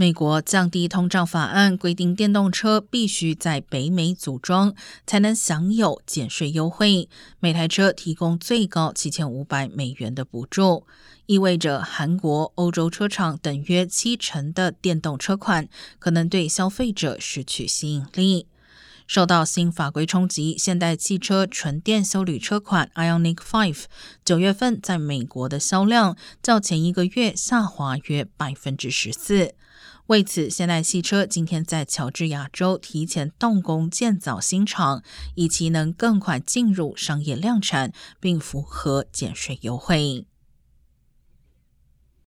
美国降低通胀法案规定，电动车必须在北美组装才能享有减税优惠，每台车提供最高七千五百美元的补助，意味着韩国、欧洲车厂等约七成的电动车款可能对消费者失去吸引力。受到新法规冲击，现代汽车纯电修旅车款 Ionic Five 九月份在美国的销量较前一个月下滑约百分之十四。为此，现代汽车今天在乔治亚州提前动工建造新厂，以期能更快进入商业量产，并符合减税优惠。